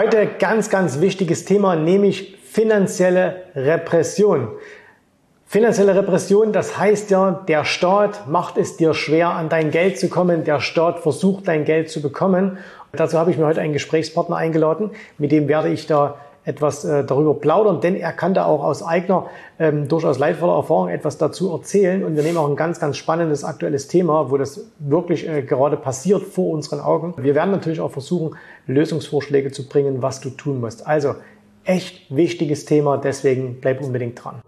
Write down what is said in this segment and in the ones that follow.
Heute ganz, ganz wichtiges Thema, nämlich finanzielle Repression. Finanzielle Repression, das heißt ja, der Staat macht es dir schwer, an dein Geld zu kommen. Der Staat versucht, dein Geld zu bekommen. Und dazu habe ich mir heute einen Gesprächspartner eingeladen, mit dem werde ich da etwas äh, darüber plaudern, denn er kann da auch aus eigener, ähm, durchaus leidvoller Erfahrung etwas dazu erzählen. Und wir nehmen auch ein ganz, ganz spannendes aktuelles Thema, wo das wirklich äh, gerade passiert vor unseren Augen. Wir werden natürlich auch versuchen, Lösungsvorschläge zu bringen, was du tun musst. Also echt wichtiges Thema, deswegen bleib unbedingt dran.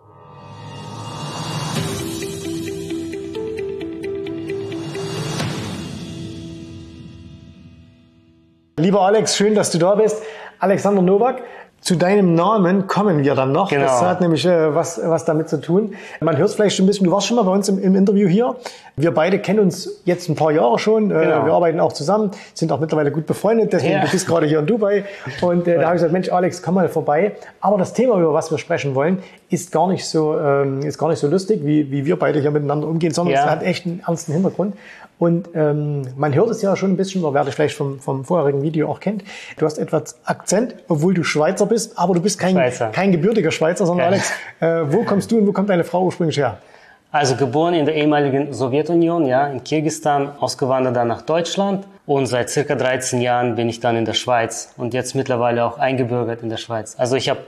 Lieber Alex, schön, dass du da bist. Alexander Nowak, zu deinem Namen kommen wir dann noch. Genau. Das hat nämlich äh, was, was damit zu tun. Man hört es vielleicht schon ein bisschen, du warst schon mal bei uns im, im, Interview hier. Wir beide kennen uns jetzt ein paar Jahre schon. Äh, genau. Wir arbeiten auch zusammen, sind auch mittlerweile gut befreundet. Deswegen ja. du bist gerade hier in Dubai. Und äh, da habe ich gesagt, Mensch, Alex, komm mal vorbei. Aber das Thema, über was wir sprechen wollen, ist gar nicht so, ähm, ist gar nicht so lustig, wie, wie wir beide hier miteinander umgehen, sondern ja. es hat echt einen ernsten Hintergrund. Und ähm, man hört es ja schon ein bisschen, wer dich vielleicht vom, vom vorherigen Video auch kennt. Du hast etwas Akzent, obwohl du Schweizer bist, aber du bist kein, kein gebürtiger Schweizer, sondern Alex, äh, wo kommst du und wo kommt deine Frau ursprünglich her? Also geboren in der ehemaligen Sowjetunion, ja, in Kirgistan, ausgewandert dann nach Deutschland und seit circa 13 Jahren bin ich dann in der Schweiz und jetzt mittlerweile auch eingebürgert in der Schweiz. Also ich habe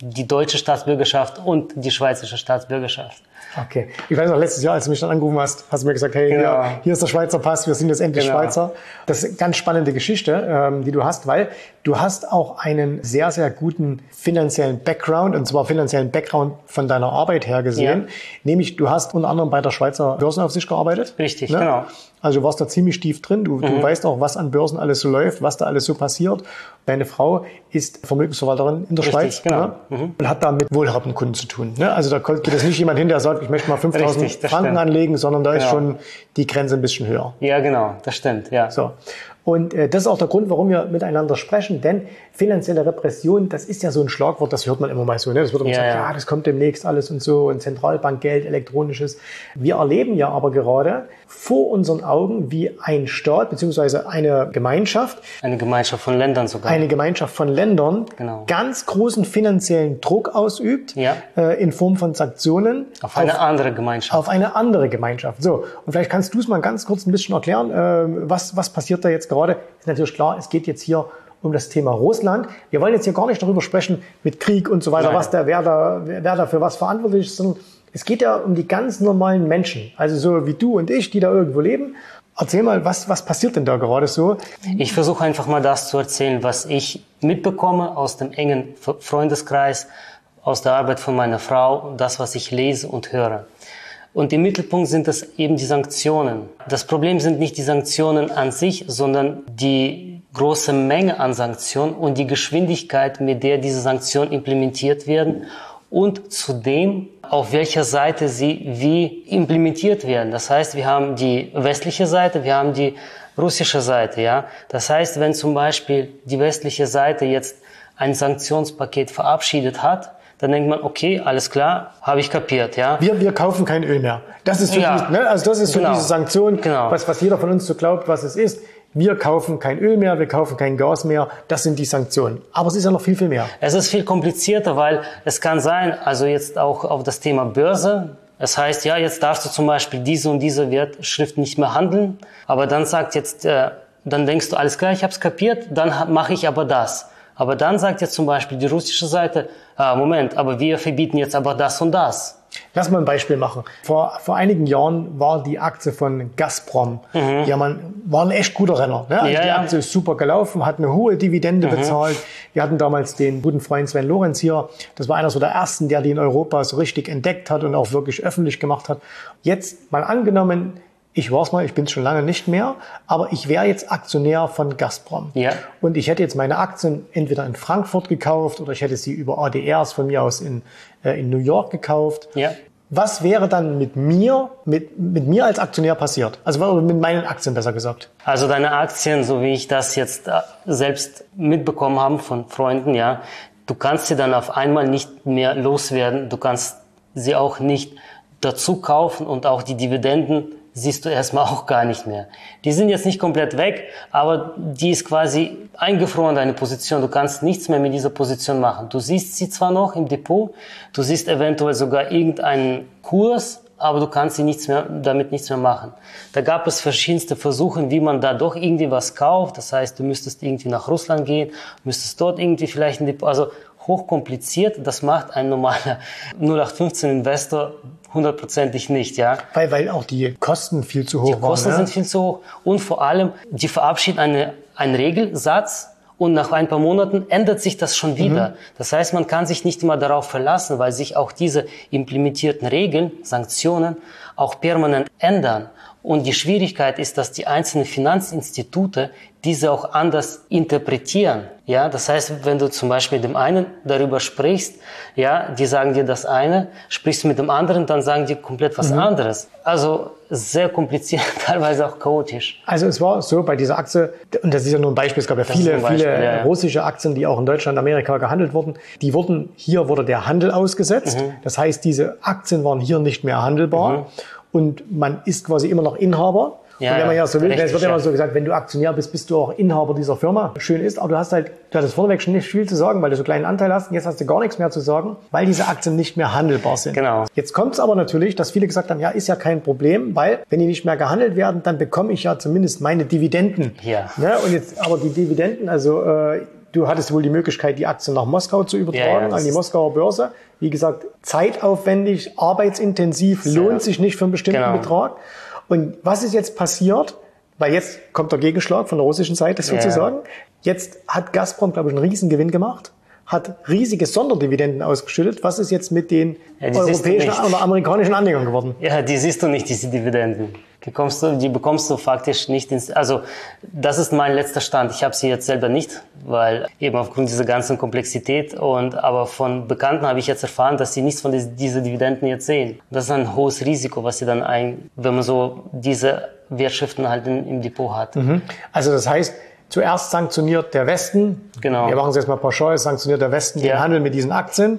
die deutsche Staatsbürgerschaft und die schweizerische Staatsbürgerschaft. Okay. Ich weiß noch, letztes Jahr, als du mich dann angerufen hast, hast du mir gesagt, hey, genau. hier, hier, ist der Schweizer Pass, wir sind jetzt endlich genau. Schweizer. Das ist eine ganz spannende Geschichte, ähm, die du hast, weil du hast auch einen sehr, sehr guten finanziellen Background, und zwar finanziellen Background von deiner Arbeit her gesehen. Ja. Nämlich, du hast unter anderem bei der Schweizer Börsenaufsicht gearbeitet. Richtig, ne? genau. Also du warst da ziemlich tief drin. Du, mhm. du weißt auch, was an Börsen alles so läuft, was da alles so passiert. Deine Frau ist Vermögensverwalterin in der Richtig, Schweiz genau. ne? mhm. und hat da mit wohlhabenden Kunden zu tun. Ne? Also da geht jetzt nicht jemand hin, der sagt, ich möchte mal 5000 Franken stimmt. anlegen, sondern da genau. ist schon die Grenze ein bisschen höher. Ja, genau, das stimmt. Ja. So. Und äh, das ist auch der Grund, warum wir miteinander sprechen, denn finanzielle Repression, das ist ja so ein Schlagwort, das hört man immer mal so. Ne? Das wird immer ja, gesagt, ja. das kommt demnächst alles und so und Zentralbankgeld, elektronisches. Wir erleben ja aber gerade vor unseren Augen, wie ein Staat beziehungsweise eine Gemeinschaft, eine Gemeinschaft von Ländern sogar, eine Gemeinschaft von Ländern genau. ganz großen finanziellen Druck ausübt ja. äh, in Form von Sanktionen auf eine auf, andere Gemeinschaft. Auf eine andere Gemeinschaft. So und vielleicht kannst du es mal ganz kurz ein bisschen erklären, äh, was was passiert da jetzt gerade? Ist natürlich klar, es geht jetzt hier um das Thema Russland. Wir wollen jetzt hier gar nicht darüber sprechen mit Krieg und so weiter, Nein. was der, wer da, wer da für was verantwortlich ist, sondern es geht ja um die ganz normalen Menschen, also so wie du und ich, die da irgendwo leben. Erzähl mal, was, was passiert denn da gerade so? Ich versuche einfach mal das zu erzählen, was ich mitbekomme aus dem engen Freundeskreis, aus der Arbeit von meiner Frau, das, was ich lese und höre. Und im Mittelpunkt sind das eben die Sanktionen. Das Problem sind nicht die Sanktionen an sich, sondern die große Menge an Sanktionen und die Geschwindigkeit, mit der diese Sanktionen implementiert werden und zudem auf welcher Seite sie wie implementiert werden. Das heißt, wir haben die westliche Seite, wir haben die russische Seite, ja. Das heißt, wenn zum Beispiel die westliche Seite jetzt ein Sanktionspaket verabschiedet hat, dann denkt man, okay, alles klar, habe ich kapiert, ja. Wir, wir kaufen kein Öl mehr. Das ist so, ja, die, ne? also das ist so genau. diese Sanktion, genau. was, was jeder von uns so glaubt, was es ist wir kaufen kein Öl mehr, wir kaufen kein Gas mehr, das sind die Sanktionen. Aber es ist ja noch viel, viel mehr. Es ist viel komplizierter, weil es kann sein, also jetzt auch auf das Thema Börse, es heißt, ja, jetzt darfst du zum Beispiel diese und diese Wertschrift nicht mehr handeln, aber dann sagt jetzt, äh, dann denkst du, alles klar, ich habe es kapiert, dann mache ich aber das. Aber dann sagt jetzt zum Beispiel die russische Seite, ah, Moment, aber wir verbieten jetzt aber das und das. Lass mal ein Beispiel machen. Vor, vor einigen Jahren war die Aktie von Gazprom, mhm. ja, man war ein echt guter Renner. Ne? Also ja, die Aktie ist super gelaufen, hat eine hohe Dividende mhm. bezahlt. Wir hatten damals den guten Freund Sven Lorenz hier. Das war einer so der ersten, der die in Europa so richtig entdeckt hat und auch wirklich öffentlich gemacht hat. Jetzt mal angenommen, ich war's mal, ich bin schon lange nicht mehr, aber ich wäre jetzt Aktionär von Gazprom. Ja. Und ich hätte jetzt meine Aktien entweder in Frankfurt gekauft oder ich hätte sie über ADRs von mir aus in, äh, in New York gekauft. Ja. Was wäre dann mit mir, mit, mit mir als Aktionär passiert? Also mit meinen Aktien besser gesagt. Also deine Aktien, so wie ich das jetzt äh, selbst mitbekommen habe von Freunden, ja, du kannst sie dann auf einmal nicht mehr loswerden. Du kannst sie auch nicht dazu kaufen und auch die Dividenden siehst du erstmal auch gar nicht mehr. Die sind jetzt nicht komplett weg, aber die ist quasi eingefroren, deine Position. Du kannst nichts mehr mit dieser Position machen. Du siehst sie zwar noch im Depot, du siehst eventuell sogar irgendeinen Kurs, aber du kannst sie nichts mehr, damit nichts mehr machen. Da gab es verschiedenste Versuche, wie man da doch irgendwie was kauft. Das heißt, du müsstest irgendwie nach Russland gehen, müsstest dort irgendwie vielleicht also hochkompliziert. Das macht ein normaler 0815 Investor hundertprozentig nicht, ja. Weil, weil auch die Kosten viel zu hoch waren. Die Kosten waren, sind viel zu hoch und vor allem, die verabschieden eine, einen Regelsatz, und nach ein paar Monaten ändert sich das schon wieder. Mhm. Das heißt, man kann sich nicht immer darauf verlassen, weil sich auch diese implementierten Regeln, Sanktionen auch permanent ändern. Und die Schwierigkeit ist, dass die einzelnen Finanzinstitute diese auch anders interpretieren. Ja, das heißt, wenn du zum Beispiel mit dem einen darüber sprichst, ja, die sagen dir das eine, sprichst du mit dem anderen, dann sagen die komplett was mhm. anderes. Also sehr kompliziert, teilweise auch chaotisch. Also es war so bei dieser Aktie, und das ist ja nur ein Beispiel, es gab ja das viele, Beispiel, viele ja, ja. russische Aktien, die auch in Deutschland, Amerika gehandelt wurden. Die wurden, hier wurde der Handel ausgesetzt. Mhm. Das heißt, diese Aktien waren hier nicht mehr handelbar. Mhm und man ist quasi immer noch Inhaber. Ja, und wenn man ja so will, es wird ja immer so gesagt, wenn du Aktionär bist, bist du auch Inhaber dieser Firma. Schön ist, aber du hast halt, du hattest vorneweg schon nicht viel zu sagen, weil du so einen kleinen Anteil hast und jetzt hast du gar nichts mehr zu sagen, weil diese Aktien nicht mehr handelbar sind. Genau. Jetzt kommt es aber natürlich, dass viele gesagt haben, ja, ist ja kein Problem, weil wenn die nicht mehr gehandelt werden, dann bekomme ich ja zumindest meine Dividenden. Ja. Ne? Und jetzt, aber die Dividenden, also äh, du hattest wohl die Möglichkeit, die Aktien nach Moskau zu übertragen, ja, ja, an die Moskauer Börse. Wie gesagt, zeitaufwendig, arbeitsintensiv, Sehr. lohnt sich nicht für einen bestimmten genau. Betrag. Und was ist jetzt passiert? Weil jetzt kommt der Gegenschlag von der russischen Seite sozusagen. Ja. Jetzt hat Gazprom, glaube ich, einen Riesengewinn gemacht hat riesige Sonderdividenden ausgeschüttet. Was ist jetzt mit den ja, europäischen oder amerikanischen Anlegern geworden? Ja, die siehst du nicht, diese Dividenden. Die, kommst du, die bekommst du faktisch nicht ins, also das ist mein letzter Stand. Ich habe sie jetzt selber nicht, weil eben aufgrund dieser ganzen Komplexität und aber von Bekannten habe ich jetzt erfahren, dass sie nichts von diesen Dividenden jetzt sehen. Das ist ein hohes Risiko, was sie dann ein, wenn man so diese Wertschriften halt in, im Depot hat. Mhm. Also das heißt, zuerst sanktioniert der Westen, genau. wir machen es jetzt mal pauschal, sanktioniert der Westen ja. den Handel mit diesen Aktien.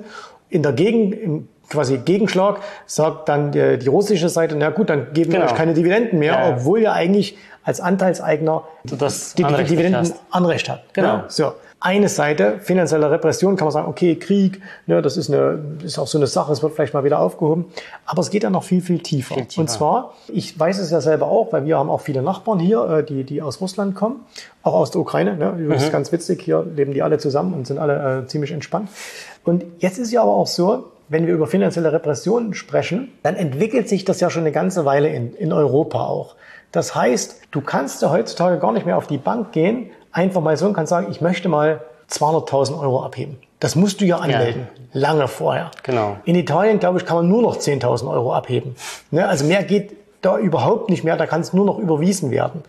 In der Gegend, quasi Gegenschlag, sagt dann die, die russische Seite, na gut, dann geben genau. wir euch keine Dividenden mehr, ja, ja. obwohl ihr eigentlich als Anteilseigner das die, die Dividenden Anrecht habt. Genau. Ja, so. Eine Seite, finanzielle Repression, kann man sagen, okay, Krieg, ne, das ist, eine, ist auch so eine Sache, es wird vielleicht mal wieder aufgehoben. Aber es geht ja noch viel, viel tiefer. Viel tiefer. Und zwar, ich weiß es ja selber auch, weil wir haben auch viele Nachbarn hier, äh, die, die aus Russland kommen, auch aus der Ukraine. Ne? Das ist mhm. ganz witzig, hier leben die alle zusammen und sind alle äh, ziemlich entspannt. Und jetzt ist ja aber auch so, wenn wir über finanzielle Repressionen sprechen, dann entwickelt sich das ja schon eine ganze Weile in, in Europa auch. Das heißt, du kannst ja heutzutage gar nicht mehr auf die Bank gehen, einfach mal so und kannst sagen, ich möchte mal 200.000 Euro abheben. Das musst du ja anmelden, ja. lange vorher. Genau. In Italien, glaube ich, kann man nur noch 10.000 Euro abheben. Ne? Also mehr geht da überhaupt nicht mehr, da kann es nur noch überwiesen werden.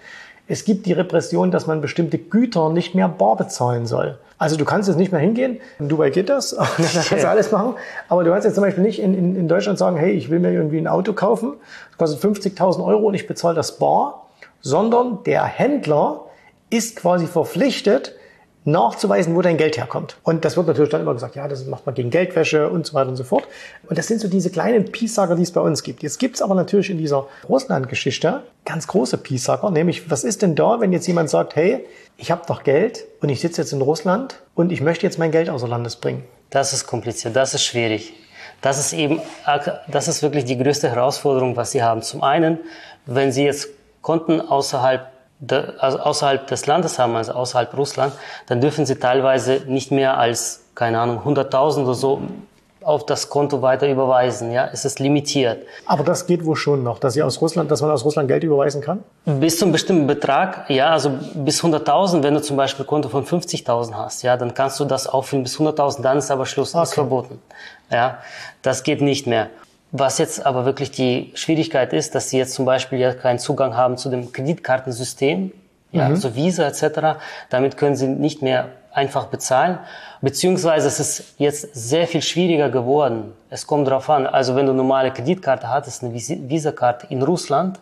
Es gibt die Repression, dass man bestimmte Güter nicht mehr bar bezahlen soll. Also du kannst jetzt nicht mehr hingehen, in Dubai geht das, da kannst du alles machen, aber du kannst jetzt zum Beispiel nicht in, in, in Deutschland sagen, hey, ich will mir irgendwie ein Auto kaufen, das kostet 50.000 Euro und ich bezahle das bar, sondern der Händler ist quasi verpflichtet, nachzuweisen, wo dein Geld herkommt. Und das wird natürlich dann immer gesagt, ja, das macht man gegen Geldwäsche und so weiter und so fort. Und das sind so diese kleinen Peacesager, die es bei uns gibt. Jetzt gibt es aber natürlich in dieser Russland-Geschichte ganz große Peacesager, nämlich was ist denn da, wenn jetzt jemand sagt, hey, ich habe doch Geld und ich sitze jetzt in Russland und ich möchte jetzt mein Geld außer Landes bringen. Das ist kompliziert, das ist schwierig. Das ist eben, das ist wirklich die größte Herausforderung, was Sie haben. Zum einen, wenn Sie jetzt Konten außerhalb also außerhalb des Landes haben, also außerhalb Russland, dann dürfen sie teilweise nicht mehr als, keine Ahnung, 100.000 oder so auf das Konto weiter überweisen. Ja, es ist limitiert. Aber das geht wohl schon noch, dass sie aus Russland, dass man aus Russland Geld überweisen kann? Bis zu einem bestimmten Betrag, ja, also bis 100.000. Wenn du zum Beispiel ein Konto von 50.000 hast, ja, dann kannst du das auffüllen bis 100.000. Dann ist aber Schluss, okay. ist verboten. Ja, das geht nicht mehr. Was jetzt aber wirklich die Schwierigkeit ist, dass sie jetzt zum Beispiel ja keinen Zugang haben zu dem Kreditkartensystem, ja, mhm. so Visa etc. Damit können sie nicht mehr einfach bezahlen. Beziehungsweise es ist jetzt sehr viel schwieriger geworden. Es kommt darauf an. Also wenn du normale Kreditkarte hattest, eine Visa-Karte in Russland,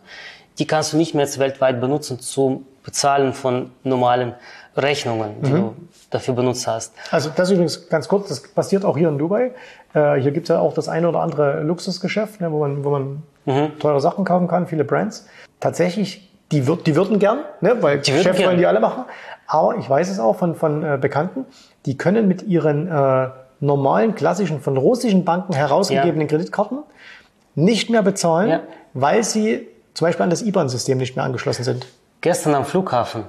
die kannst du nicht mehr jetzt weltweit benutzen zum Bezahlen von normalen Rechnungen, die mhm. du dafür benutzt hast. Also das übrigens ganz kurz, das passiert auch hier in Dubai. Äh, hier gibt es ja auch das eine oder andere Luxusgeschäft, ne, wo man, wo man mhm. teure Sachen kaufen kann, viele Brands. Tatsächlich, die, würd, die würden gern, ne, weil die Chef wollen die alle machen. Aber ich weiß es auch von, von äh, Bekannten, die können mit ihren äh, normalen, klassischen, von russischen Banken herausgegebenen ja. Kreditkarten nicht mehr bezahlen, ja. weil sie zum Beispiel an das IBAN-System nicht mehr angeschlossen sind. Gestern am Flughafen.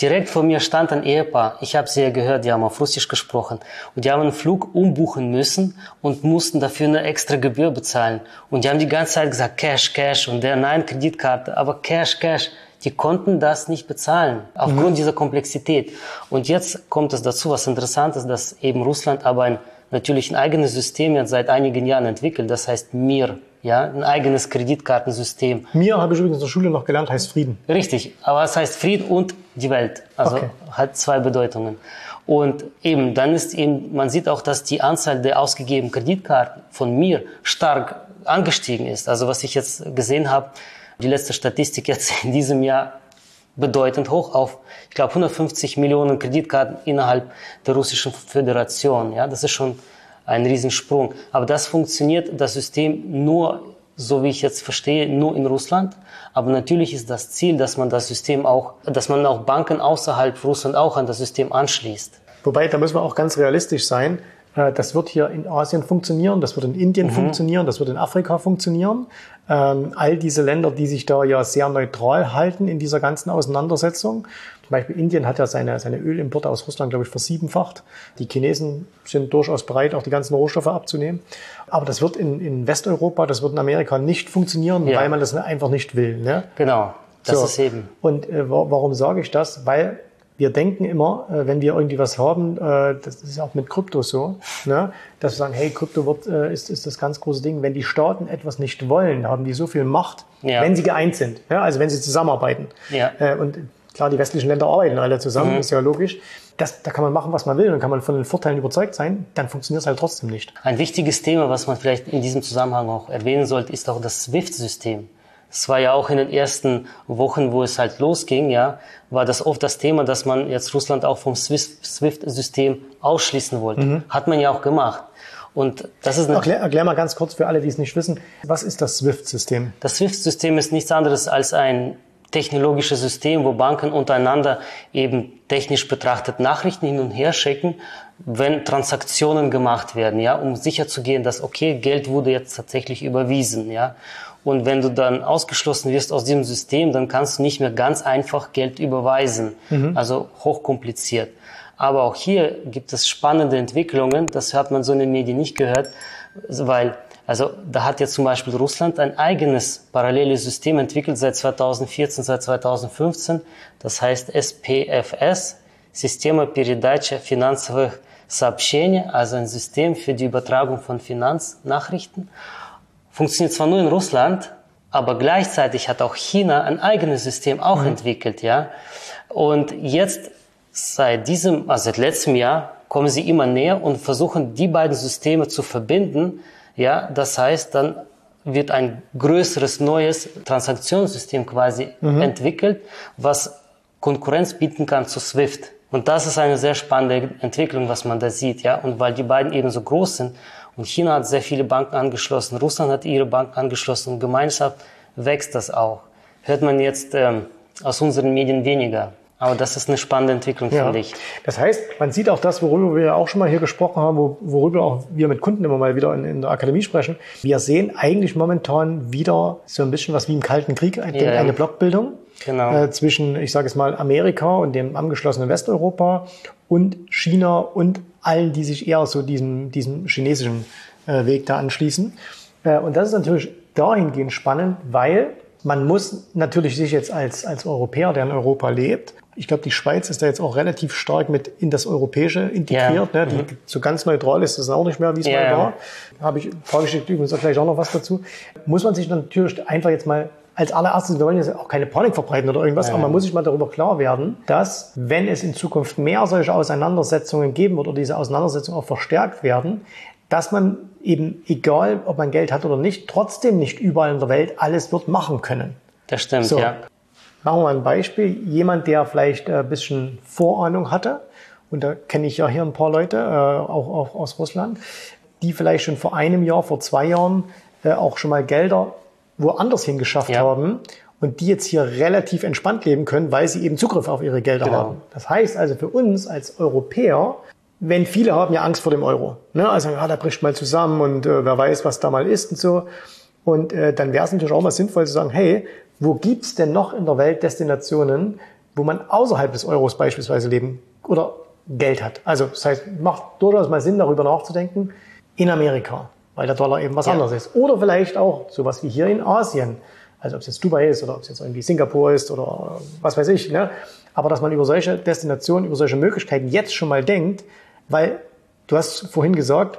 Direkt vor mir stand ein Ehepaar. Ich habe sie ja gehört, die haben auf Russisch gesprochen. Und die haben einen Flug umbuchen müssen und mussten dafür eine extra Gebühr bezahlen. Und die haben die ganze Zeit gesagt, Cash, Cash. Und der, nein, Kreditkarte, aber Cash, Cash. Die konnten das nicht bezahlen, aufgrund mhm. dieser Komplexität. Und jetzt kommt es dazu, was interessant ist, dass eben Russland aber ein, natürlich ein eigenes System jetzt seit einigen Jahren entwickelt. Das heißt MIR ja, ein eigenes Kreditkartensystem. Mir habe ich übrigens in der Schule noch gelernt, heißt Frieden. Richtig, aber es heißt Frieden und die Welt. Also okay. hat zwei Bedeutungen. Und eben, dann ist eben, man sieht auch, dass die Anzahl der ausgegebenen Kreditkarten von mir stark angestiegen ist. Also was ich jetzt gesehen habe, die letzte Statistik jetzt in diesem Jahr bedeutend hoch auf, ich glaube, 150 Millionen Kreditkarten innerhalb der Russischen Föderation. Ja, das ist schon ein Riesensprung. Aber das funktioniert, das System nur, so wie ich jetzt verstehe, nur in Russland. Aber natürlich ist das Ziel, dass man das System auch, dass man auch Banken außerhalb Russland auch an das System anschließt. Wobei, da müssen wir auch ganz realistisch sein. Äh, das wird hier in Asien funktionieren, das wird in Indien mhm. funktionieren, das wird in Afrika funktionieren. Ähm, all diese Länder, die sich da ja sehr neutral halten in dieser ganzen Auseinandersetzung. Zum Beispiel Indien hat ja seine, seine Ölimporte aus Russland, glaube ich, versiebenfacht. Die Chinesen sind durchaus bereit, auch die ganzen Rohstoffe abzunehmen. Aber das wird in, in Westeuropa, das wird in Amerika nicht funktionieren, ja. weil man das einfach nicht will. Ne? Genau, das so. ist eben. Und äh, warum sage ich das? Weil wir denken immer, äh, wenn wir irgendwie was haben, äh, das ist auch mit Krypto so, ne, dass wir sagen, hey, Krypto wird, äh, ist, ist das ganz große Ding. Wenn die Staaten etwas nicht wollen, haben die so viel Macht, ja. wenn sie geeint sind, ja, also wenn sie zusammenarbeiten. Ja. Und klar, die westlichen Länder arbeiten alle zusammen, mhm. ist ja logisch. Das, da kann man machen, was man will und kann man von den Vorteilen überzeugt sein, dann funktioniert es halt trotzdem nicht. Ein wichtiges Thema, was man vielleicht in diesem Zusammenhang auch erwähnen sollte, ist auch das SWIFT-System. Es war ja auch in den ersten Wochen, wo es halt losging, ja, war das oft das Thema, dass man jetzt Russland auch vom SWIFT-System ausschließen wollte. Mhm. Hat man ja auch gemacht. Und das ist erklär, erklär mal ganz kurz für alle, die es nicht wissen, was ist das SWIFT-System? Das SWIFT-System ist nichts anderes als ein technologisches System, wo Banken untereinander eben technisch betrachtet Nachrichten hin und her schicken, wenn Transaktionen gemacht werden, ja, um sicherzugehen, dass okay, Geld wurde jetzt tatsächlich überwiesen, ja. Und wenn du dann ausgeschlossen wirst aus diesem System, dann kannst du nicht mehr ganz einfach Geld überweisen. Mhm. Also hochkompliziert. Aber auch hier gibt es spannende Entwicklungen. Das hat man so in den Medien nicht gehört, weil also da hat jetzt zum Beispiel Russland ein eigenes paralleles System entwickelt seit 2014, seit 2015. Das heißt SPFS, Systema Передача финансовых сообщений, also ein System für die Übertragung von Finanznachrichten funktioniert zwar nur in Russland, aber gleichzeitig hat auch China ein eigenes System auch mhm. entwickelt, ja. Und jetzt seit diesem, also seit letztem Jahr kommen sie immer näher und versuchen die beiden Systeme zu verbinden, ja. Das heißt, dann wird ein größeres neues Transaktionssystem quasi mhm. entwickelt, was Konkurrenz bieten kann zu SWIFT. Und das ist eine sehr spannende Entwicklung, was man da sieht, ja. Und weil die beiden eben so groß sind, und China hat sehr viele Banken angeschlossen, Russland hat ihre Banken angeschlossen und gemeinschaftlich wächst das auch. Hört man jetzt ähm, aus unseren Medien weniger. Aber das ist eine spannende Entwicklung, ja. finde ich. Das heißt, man sieht auch das, worüber wir ja auch schon mal hier gesprochen haben, worüber auch wir mit Kunden immer mal wieder in, in der Akademie sprechen. Wir sehen eigentlich momentan wieder so ein bisschen was wie im Kalten Krieg, ja, eine Blockbildung genau. äh, zwischen, ich sage es mal, Amerika und dem angeschlossenen Westeuropa und China und allen, die sich eher so diesem, diesem chinesischen äh, Weg da anschließen. Äh, und das ist natürlich dahingehend spannend, weil man muss natürlich sich jetzt als, als Europäer, der in Europa lebt, ich glaube, die Schweiz ist da jetzt auch relativ stark mit in das Europäische integriert. Ja. Ne? Die, mhm. So ganz neutral ist das auch nicht mehr, wie es ja, mal war. Habe ich vorgeschickt übrigens auch gleich auch noch was dazu. Muss man sich natürlich einfach jetzt mal als allererstes, wir wollen jetzt auch keine Panik verbreiten oder irgendwas, ja. aber man muss sich mal darüber klar werden, dass wenn es in Zukunft mehr solche Auseinandersetzungen geben wird oder diese Auseinandersetzungen auch verstärkt werden, dass man eben, egal ob man Geld hat oder nicht, trotzdem nicht überall in der Welt alles wird machen können. Das stimmt, so. ja. Machen wir mal ein Beispiel. Jemand, der vielleicht ein bisschen Vorahnung hatte, und da kenne ich ja hier ein paar Leute, äh, auch, auch aus Russland, die vielleicht schon vor einem Jahr, vor zwei Jahren äh, auch schon mal Gelder woanders hingeschafft ja. haben und die jetzt hier relativ entspannt leben können, weil sie eben Zugriff auf ihre Gelder genau. haben. Das heißt also für uns als Europäer, wenn viele haben ja Angst vor dem Euro. Ne? Also ja, da bricht mal zusammen und äh, wer weiß, was da mal ist und so. Und äh, dann wäre es natürlich auch mal sinnvoll zu sagen, hey, wo gibt's denn noch in der Welt Destinationen, wo man außerhalb des Euros beispielsweise leben oder Geld hat? Also das heißt, macht durchaus mal Sinn, darüber nachzudenken, in Amerika, weil der Dollar eben was ja. anderes ist. Oder vielleicht auch sowas wie hier in Asien. Also ob es jetzt Dubai ist oder ob es jetzt irgendwie Singapur ist oder was weiß ich. Ne? Aber dass man über solche Destinationen, über solche Möglichkeiten jetzt schon mal denkt, weil du hast vorhin gesagt,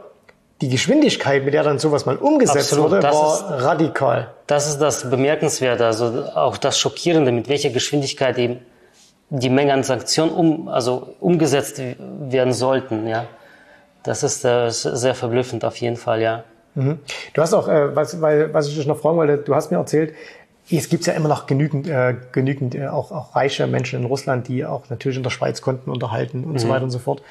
die Geschwindigkeit, mit der dann sowas mal umgesetzt Absolut, wurde, war ist, radikal. Das ist das Bemerkenswerte, also auch das Schockierende, mit welcher Geschwindigkeit eben die Menge an Sanktionen um, also umgesetzt werden sollten. Ja, das ist äh, sehr verblüffend auf jeden Fall, ja. Mhm. Du hast auch, äh, was, weil, was ich dich noch fragen wollte, du hast mir erzählt, es gibt ja immer noch genügend, äh, genügend äh, auch, auch reiche Menschen in Russland, die auch natürlich in der Schweiz Konten unterhalten und mhm. so weiter und so fort.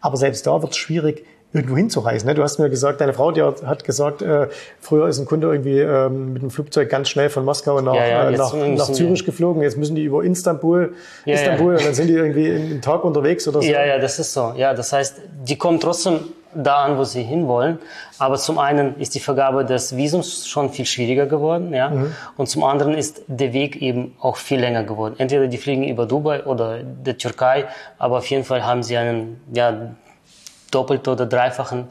Aber selbst da wird es schwierig, irgendwo hinzureisen. Ne? Du hast mir gesagt, deine Frau die hat gesagt, äh, früher ist ein Kunde irgendwie ähm, mit dem Flugzeug ganz schnell von Moskau nach, ja, ja, äh, nach, nach Zürich geflogen. Jetzt müssen die über Istanbul, ja, Istanbul und dann sind die irgendwie einen Tag unterwegs oder so. Ja, ja, das ist so. Ja, das heißt, die kommen trotzdem da an, wo sie hinwollen. Aber zum einen ist die Vergabe des Visums schon viel schwieriger geworden, ja. Mhm. Und zum anderen ist der Weg eben auch viel länger geworden. Entweder die fliegen über Dubai oder der Türkei, aber auf jeden Fall haben sie einen, ja, doppelt oder dreifachen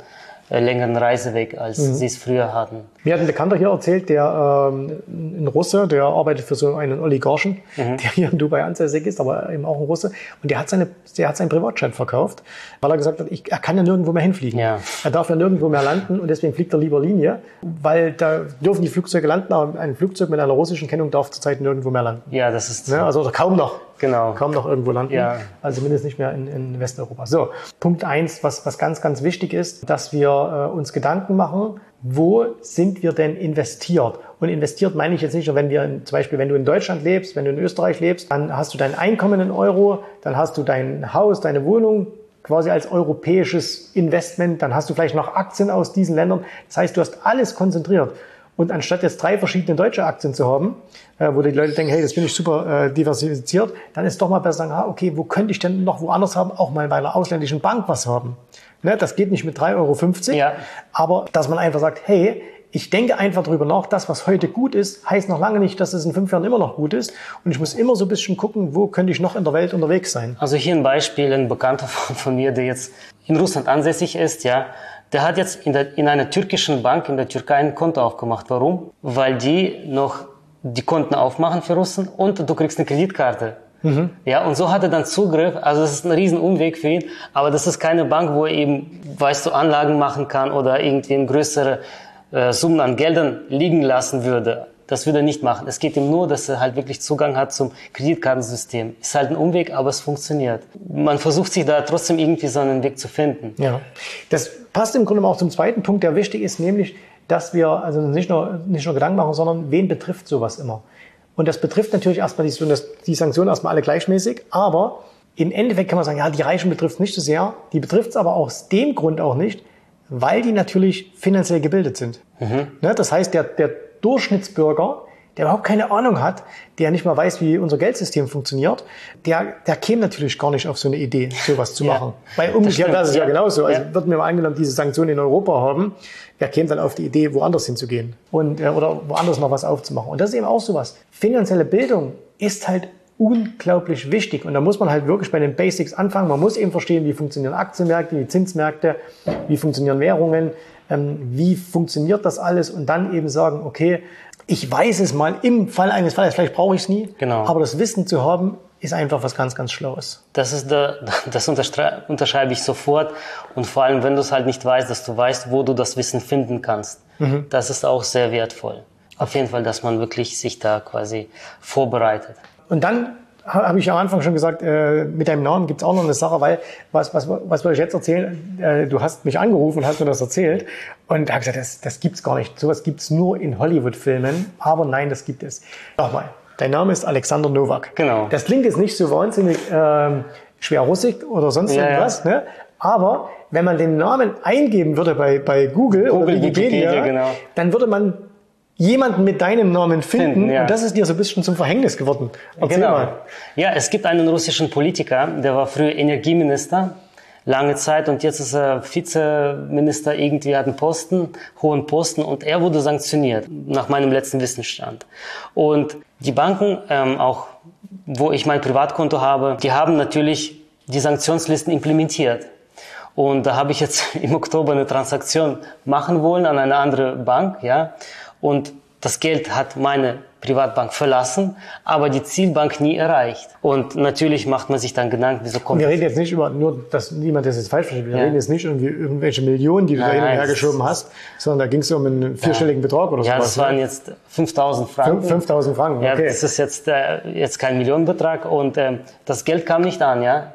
äh, längeren Reiseweg, als mhm. sie es früher hatten. Mir hat ein Bekannter hier erzählt, der ähm, ein Russe, der arbeitet für so einen Oligarchen, mhm. der hier in Dubai ansässig ist, aber eben auch ein Russe. Und der hat seine, der hat seinen Privatjet verkauft, weil er gesagt hat, ich, er kann ja nirgendwo mehr hinfliegen. Ja. Er darf ja nirgendwo mehr landen und deswegen fliegt er lieber Linie, weil da dürfen die Flugzeuge landen, aber ein Flugzeug mit einer russischen Kennung darf zurzeit nirgendwo mehr landen. Ja, das ist. Ne? Also kaum noch. Genau. Kaum noch irgendwo landen. Ja. Also zumindest nicht mehr in, in Westeuropa. So, Punkt eins, was, was ganz, ganz wichtig ist, dass wir äh, uns Gedanken machen, wo sind wir denn investiert? Und investiert meine ich jetzt nicht nur, wenn wir in, zum Beispiel, wenn du in Deutschland lebst, wenn du in Österreich lebst, dann hast du dein Einkommen in Euro, dann hast du dein Haus, deine Wohnung quasi als europäisches Investment, dann hast du vielleicht noch Aktien aus diesen Ländern. Das heißt, du hast alles konzentriert. Und anstatt jetzt drei verschiedene deutsche Aktien zu haben, äh, wo die Leute denken, hey, das bin ich super äh, diversifiziert, dann ist doch mal besser sagen, ah, okay, wo könnte ich denn noch woanders haben, auch mal bei einer ausländischen Bank was haben. Ne, das geht nicht mit 3,50 Euro, ja. aber dass man einfach sagt, hey, ich denke einfach drüber nach, das, was heute gut ist, heißt noch lange nicht, dass es in fünf Jahren immer noch gut ist. Und ich muss immer so ein bisschen gucken, wo könnte ich noch in der Welt unterwegs sein. Also hier ein Beispiel, ein Bekannter von mir, der jetzt in Russland ansässig ist, ja, der hat jetzt in, der, in einer türkischen Bank in der Türkei ein Konto aufgemacht. Warum? Weil die noch die Konten aufmachen für Russen und du kriegst eine Kreditkarte. Mhm. Ja, und so hat er dann Zugriff. Also das ist ein riesen Umweg für ihn. Aber das ist keine Bank, wo er eben, weißt du, Anlagen machen kann oder irgendwie eine größere äh, Summen an Geldern liegen lassen würde. Das würde er nicht machen. Es geht ihm nur, dass er halt wirklich Zugang hat zum Kreditkartensystem. Ist halt ein Umweg, aber es funktioniert. Man versucht sich da trotzdem irgendwie so einen Weg zu finden. Ja, das passt im Grunde auch zum zweiten Punkt, der wichtig ist, nämlich, dass wir also nicht nur, nicht nur Gedanken machen, sondern wen betrifft sowas immer? Und das betrifft natürlich erstmal die, die Sanktionen erstmal alle gleichmäßig, aber im Endeffekt kann man sagen, ja, die Reichen betrifft es nicht so sehr. Die betrifft es aber aus dem Grund auch nicht, weil die natürlich finanziell gebildet sind. Mhm. Ne, das heißt, der, der Durchschnittsbürger, der überhaupt keine Ahnung hat, der nicht mal weiß, wie unser Geldsystem funktioniert, der, der käme natürlich gar nicht auf so eine Idee, sowas zu machen. Ja, Weil umgekehrt das ist ja, ja genauso. Also ja. würden wir mal angenommen diese Sanktionen in Europa haben, wer käme dann auf die Idee, woanders hinzugehen und, äh, oder woanders noch was aufzumachen. Und das ist eben auch sowas. Finanzielle Bildung ist halt unglaublich wichtig. Und da muss man halt wirklich bei den Basics anfangen. Man muss eben verstehen, wie funktionieren Aktienmärkte, wie Zinsmärkte, wie funktionieren Währungen, ähm, wie funktioniert das alles und dann eben sagen, okay, ich weiß es mal im Fall eines Falles, vielleicht brauche ich es nie, genau. aber das Wissen zu haben, ist einfach was ganz, ganz Schlaues. Das ist der, das unterschreibe ich sofort. Und vor allem, wenn du es halt nicht weißt, dass du weißt, wo du das Wissen finden kannst. Mhm. Das ist auch sehr wertvoll. Auf jeden Fall, dass man wirklich sich da quasi vorbereitet. Und dann habe ich am Anfang schon gesagt, äh, mit deinem Namen gibt es auch noch eine Sache, weil was, was, was wollte ich jetzt erzählen? Äh, du hast mich angerufen und hast mir das erzählt und habe gesagt, das, das gibt's gar nicht. Sowas gibt's nur in Hollywood-Filmen, aber nein, das gibt es. Nochmal, Dein Name ist Alexander Nowak. Genau. Das klingt jetzt nicht so wahnsinnig ähm, schwer russig oder sonst Ja, irgendwas, ne? Aber wenn man den Namen eingeben würde bei, bei Google, oder Google, Wikipedia, Wikipedia, genau. dann würde man jemanden mit deinem Namen finden. Finden, ja. Und das ist dir so ein bisschen zum Verhängnis geworden. Erzähl Genau. mal. Ja, es gibt einen russischen Politiker, der war früher Energieminister, lange Zeit, und jetzt ist er Vizeminister, irgendwie hat einen Posten, hohen Posten, und er wurde sanktioniert, nach meinem letzten Wissensstand. Und die Banken, ähm, auch wo ich mein Privatkonto habe, die haben natürlich die Sanktionslisten implementiert. Und da habe ich jetzt im Oktober eine Transaktion machen wollen an eine andere Bank, ja. Und das Geld hat meine Privatbank verlassen, aber die Zielbank nie erreicht. Und natürlich macht man sich dann Gedanken, wieso kommt wir reden jetzt nicht über, nur, dass niemand das jetzt falsch versteht, wir Ja. reden jetzt nicht irgendwie irgendwelche Millionen, die du da Nein, hin und her geschoben hast, sondern da ging es um einen vierstelligen Betrag oder Ja, sowas. das waren ne? jetzt 5000 Franken. Fünf- 5000 Franken, Ja, okay. das ist jetzt, äh, jetzt kein Millionenbetrag und ähm, das Geld kam nicht an, ja.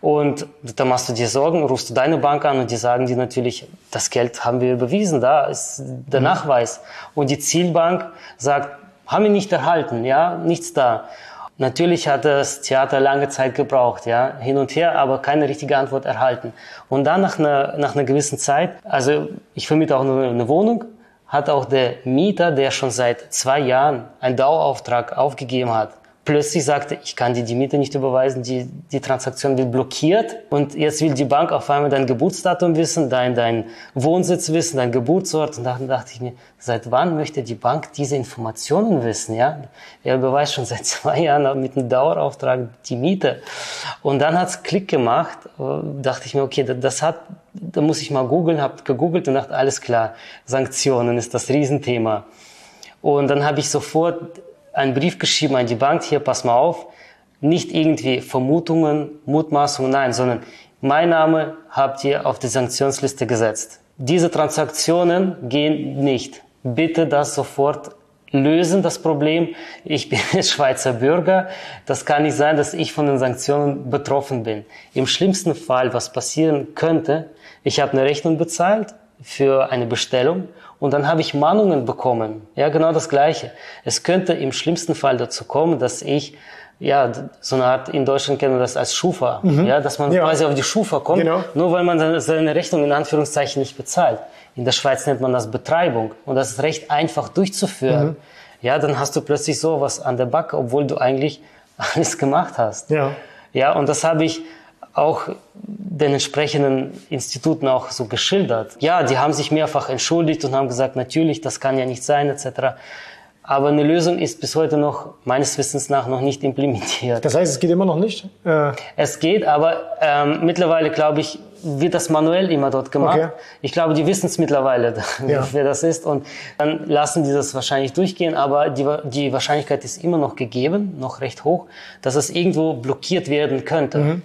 Und da machst du dir Sorgen, rufst du deine Bank an und die sagen dir natürlich, das Geld haben wir überwiesen, da ist der Nachweis. Und die Zielbank sagt, haben wir nicht erhalten, ja, nichts da. Natürlich hat das Theater lange Zeit gebraucht, ja, hin und her, aber keine richtige Antwort erhalten. Und dann nach einer, nach einer gewissen Zeit, also ich vermiete auch eine, eine Wohnung, hat auch der Mieter, der schon seit zwei Jahren einen Dauerauftrag aufgegeben hat, plötzlich sagte, ich kann dir die Miete nicht überweisen, die, die Transaktion wird blockiert und jetzt will die Bank auf einmal dein Geburtsdatum wissen, dein, dein Wohnsitz wissen, dein Geburtsort und dann dachte ich mir, seit wann möchte die Bank diese Informationen wissen, ja? Er überweist schon seit zwei Jahren mit einem Dauerauftrag die Miete und dann hat's Klick gemacht, dachte ich mir, okay, das hat, da muss ich mal googeln, hab gegoogelt und dachte, alles klar, Sanktionen ist das Riesenthema. Und dann habe ich sofort einen Brief geschrieben an die Bank, hier, pass mal auf, nicht irgendwie Vermutungen, Mutmaßungen, nein, sondern mein Name habt ihr auf die Sanktionsliste gesetzt. Diese Transaktionen gehen nicht. Bitte das sofort lösen, das Problem. Ich bin Schweizer Bürger. Das kann nicht sein, dass ich von den Sanktionen betroffen bin. Im schlimmsten Fall, was passieren könnte, ich habe eine Rechnung bezahlt für eine Bestellung und dann habe ich Mahnungen bekommen. Ja, genau das Gleiche. Es könnte im schlimmsten Fall dazu kommen, dass ich ja, so eine Art, in Deutschland kennen wir das als Schufa, ja, dass man Mhm. Ja. quasi auf die Schufa kommt, Genau. nur weil man seine- seine Rechnung in Anführungszeichen nicht bezahlt. In der Schweiz nennt man das Betreibung und das ist recht einfach durchzuführen. Mhm. Ja, dann hast du plötzlich sowas an der Backe, obwohl du eigentlich alles gemacht hast. Ja. Ja, und das habe ich auch den entsprechenden Instituten auch so geschildert. Ja, die haben sich mehrfach entschuldigt und haben gesagt, natürlich, das kann ja nicht sein, etc. Aber eine Lösung ist bis heute noch, meines Wissens nach, noch nicht implementiert. Das heißt, es geht immer noch nicht. Äh, Es geht, aber ähm, mittlerweile, glaube ich, wird das manuell immer dort gemacht. Okay. Ich glaube, die wissen es mittlerweile, Ja. wer das ist. Und dann lassen die das wahrscheinlich durchgehen. Aber die, die Wahrscheinlichkeit ist immer noch gegeben, noch recht hoch, dass es irgendwo blockiert werden könnte. Mhm.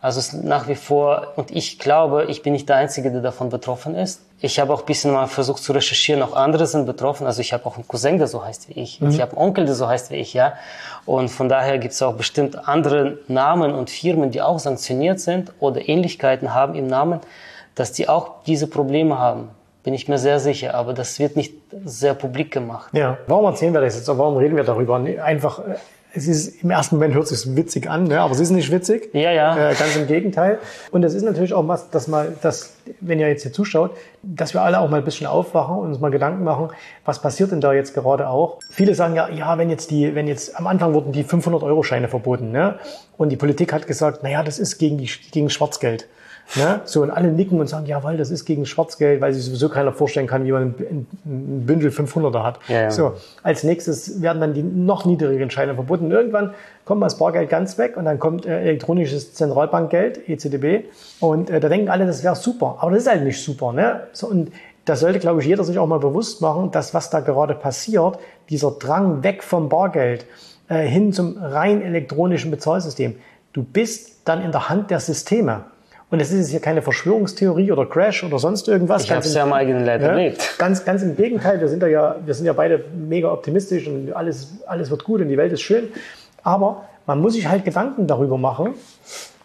Also es ist nach wie vor, und ich glaube, ich bin nicht der Einzige, der davon betroffen ist. Ich habe auch ein bisschen mal versucht zu recherchieren, auch andere sind betroffen. Also ich habe auch einen Cousin, der so heißt wie ich. Ich habe einen Onkel, der so heißt wie ich, ja. Und von daher gibt es auch bestimmt andere Namen und Firmen, die auch sanktioniert sind oder Ähnlichkeiten haben im Namen, dass die auch diese Probleme haben. Bin ich mir sehr sicher, aber das wird nicht sehr publik gemacht. ja. Warum erzählen wir das jetzt? Warum reden wir darüber? Einfach, äh, es ist, im ersten Moment hört sich witzig an, ne? aber es ist nicht witzig. Ja, ja. Äh, ganz im Gegenteil. Und es ist natürlich auch was, dass mal, dass, wenn ihr jetzt hier zuschaut, dass wir alle auch mal ein bisschen aufwachen und uns mal Gedanken machen, was passiert denn da jetzt gerade auch? Viele sagen ja, ja, wenn jetzt die, wenn jetzt am Anfang wurden die 500 Euro Scheine verboten, ne? Und die Politik hat gesagt, naja, das ist gegen die, gegen Schwarzgeld. Ne? So, und alle nicken und sagen, jawohl, das ist gegen Schwarzgeld, weil sich sowieso keiner vorstellen kann, wie man ein, Bündel 500er hat. Ja, ja. So, als nächstes werden dann die noch niedrigeren Scheine verboten. Und irgendwann kommt das Bargeld ganz weg und dann kommt äh, elektronisches Zentralbankgeld, EZDB. Und äh, da denken alle, das wäre super. Aber das ist halt nicht super. Ne? So, und da sollte, glaube ich, jeder sich auch mal bewusst machen, dass was da gerade passiert, dieser Drang weg vom Bargeld äh, hin zum rein elektronischen Bezahlsystem. Du bist dann in der Hand der Systeme. Und es ist hier keine Verschwörungstheorie oder Crash oder sonst irgendwas. Ich habe es im- ja am eigenen Leib ja, erlebt. Ganz, ganz im Gegenteil. Wir sind da ja, wir sind ja beide mega optimistisch und alles, alles wird gut und die Welt ist schön. Aber man muss sich halt Gedanken darüber machen,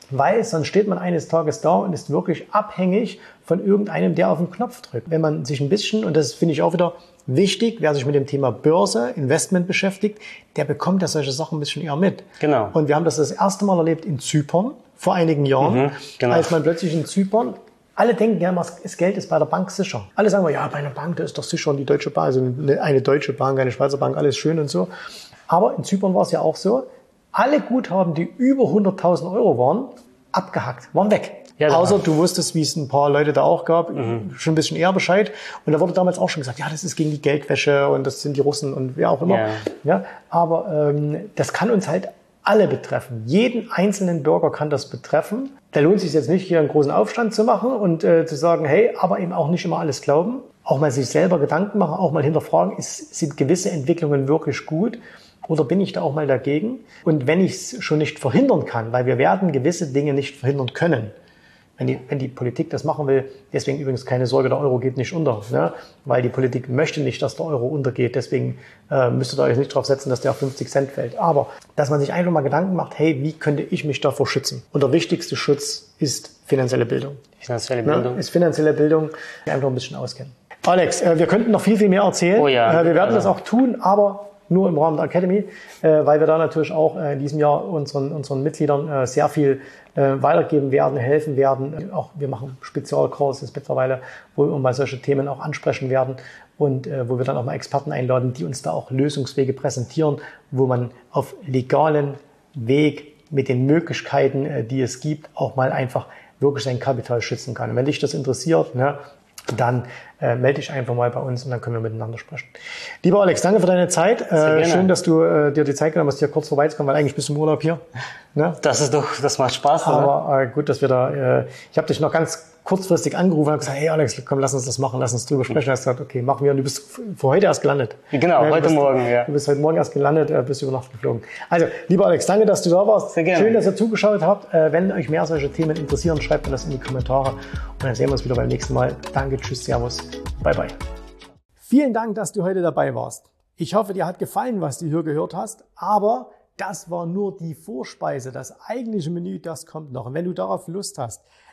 weil sonst steht man eines Tages da und ist wirklich abhängig von irgendeinem, der auf den Knopf drückt. Wenn man sich ein bisschen, und das finde ich auch wieder wichtig, wer sich mit dem Thema Börse, Investment beschäftigt, der bekommt ja solche Sachen ein bisschen eher mit. Genau. Und wir haben das das erste Mal erlebt in Zypern vor einigen Jahren, Mhm, genau. als man plötzlich in Zypern alle denken ja immer, das Geld ist bei der Bank sicher. Alle sagen, ja, bei einer Bank, da ist doch sicher und die Deutsche Bank, also eine, deutsche Bank, eine Schweizer Bank, alles schön und so. Aber in Zypern war es ja auch so, alle Guthaben, die über 100.000 Euro waren, abgehackt, waren weg. Ja, da- Außer du wusstest, wie es ein paar Leute da auch gab, schon ein bisschen eher Bescheid. Und da wurde damals auch schon gesagt, ja, das ist gegen die Geldwäsche und das sind die Russen und wer auch immer. Ja. Ja, aber ähm, das kann uns halt alle betreffen. Jeden einzelnen Bürger kann das betreffen. Da lohnt sich jetzt nicht, hier einen großen Aufstand zu machen und äh, zu sagen, hey, aber eben auch nicht immer alles glauben. Auch mal sich selber Gedanken machen, auch mal hinterfragen, ist, sind gewisse Entwicklungen wirklich gut oder bin ich da auch mal dagegen? Und wenn ich es schon nicht verhindern kann, weil wir werden gewisse Dinge nicht verhindern können, wenn die, wenn die Politik das machen will, deswegen übrigens keine Sorge, der Euro geht nicht unter, ne? weil die Politik möchte nicht, dass der Euro untergeht, deswegen äh, müsstet ihr euch nicht darauf setzen, dass der auf 50 Cent fällt. Aber dass man sich einfach mal Gedanken macht, hey, wie könnte ich mich davor schützen? Und der wichtigste Schutz ist finanzielle Bildung. Finanzielle Ne? Bildung. Ist finanzielle Bildung, einfach ein bisschen auskennen. Alex, äh, wir könnten noch viel, viel mehr erzählen. Oh ja. Äh, wir werden Ja. das auch tun, aber nur im Rahmen der Academy, äh, weil wir da natürlich auch äh, in diesem Jahr unseren, unseren Mitgliedern äh, sehr viel äh, weitergeben werden, helfen werden. Auch wir machen Spezialkurses mittlerweile, wo wir mal solche Themen auch ansprechen werden und äh, wo wir dann auch mal Experten einladen, die uns da auch Lösungswege präsentieren, wo man auf legalen Weg mit den Möglichkeiten, äh, die es gibt, auch mal einfach wirklich sein Kapital schützen kann. Und wenn dich das interessiert, ne, dann äh, melde dich einfach mal bei uns und dann können wir miteinander sprechen. Lieber Alex, danke für deine Zeit. Äh, schön, dass du äh, dir die Zeit genommen hast, hier kurz vorbeizukommen, weil eigentlich bist du im Urlaub hier. Ne? Das ist doch, das macht Spaß? Aber äh, gut, dass wir da, äh, ich habe dich noch ganz kurzfristig angerufen und gesagt, hey Alex, komm, lass uns das machen, lass uns drüber sprechen. Du hast gesagt, okay, machen wir. Und du bist für heute erst gelandet. Genau, du heute bist, Morgen, ja. Du bist heute Morgen erst gelandet, äh, bist über Nacht geflogen. Also, lieber Alex, danke, dass du da warst. Sehr gerne. Schön, dass ihr zugeschaut habt. Äh, wenn euch mehr solche Themen interessieren, schreibt mir das in die Kommentare. Und dann sehen wir uns wieder beim nächsten Mal. Danke, tschüss, servus, bye bye. Vielen Dank, dass du heute dabei warst. Ich hoffe, dir hat gefallen, was du hier gehört hast, aber das war nur die Vorspeise. Das eigentliche Menü, das kommt noch. Und wenn du darauf Lust hast,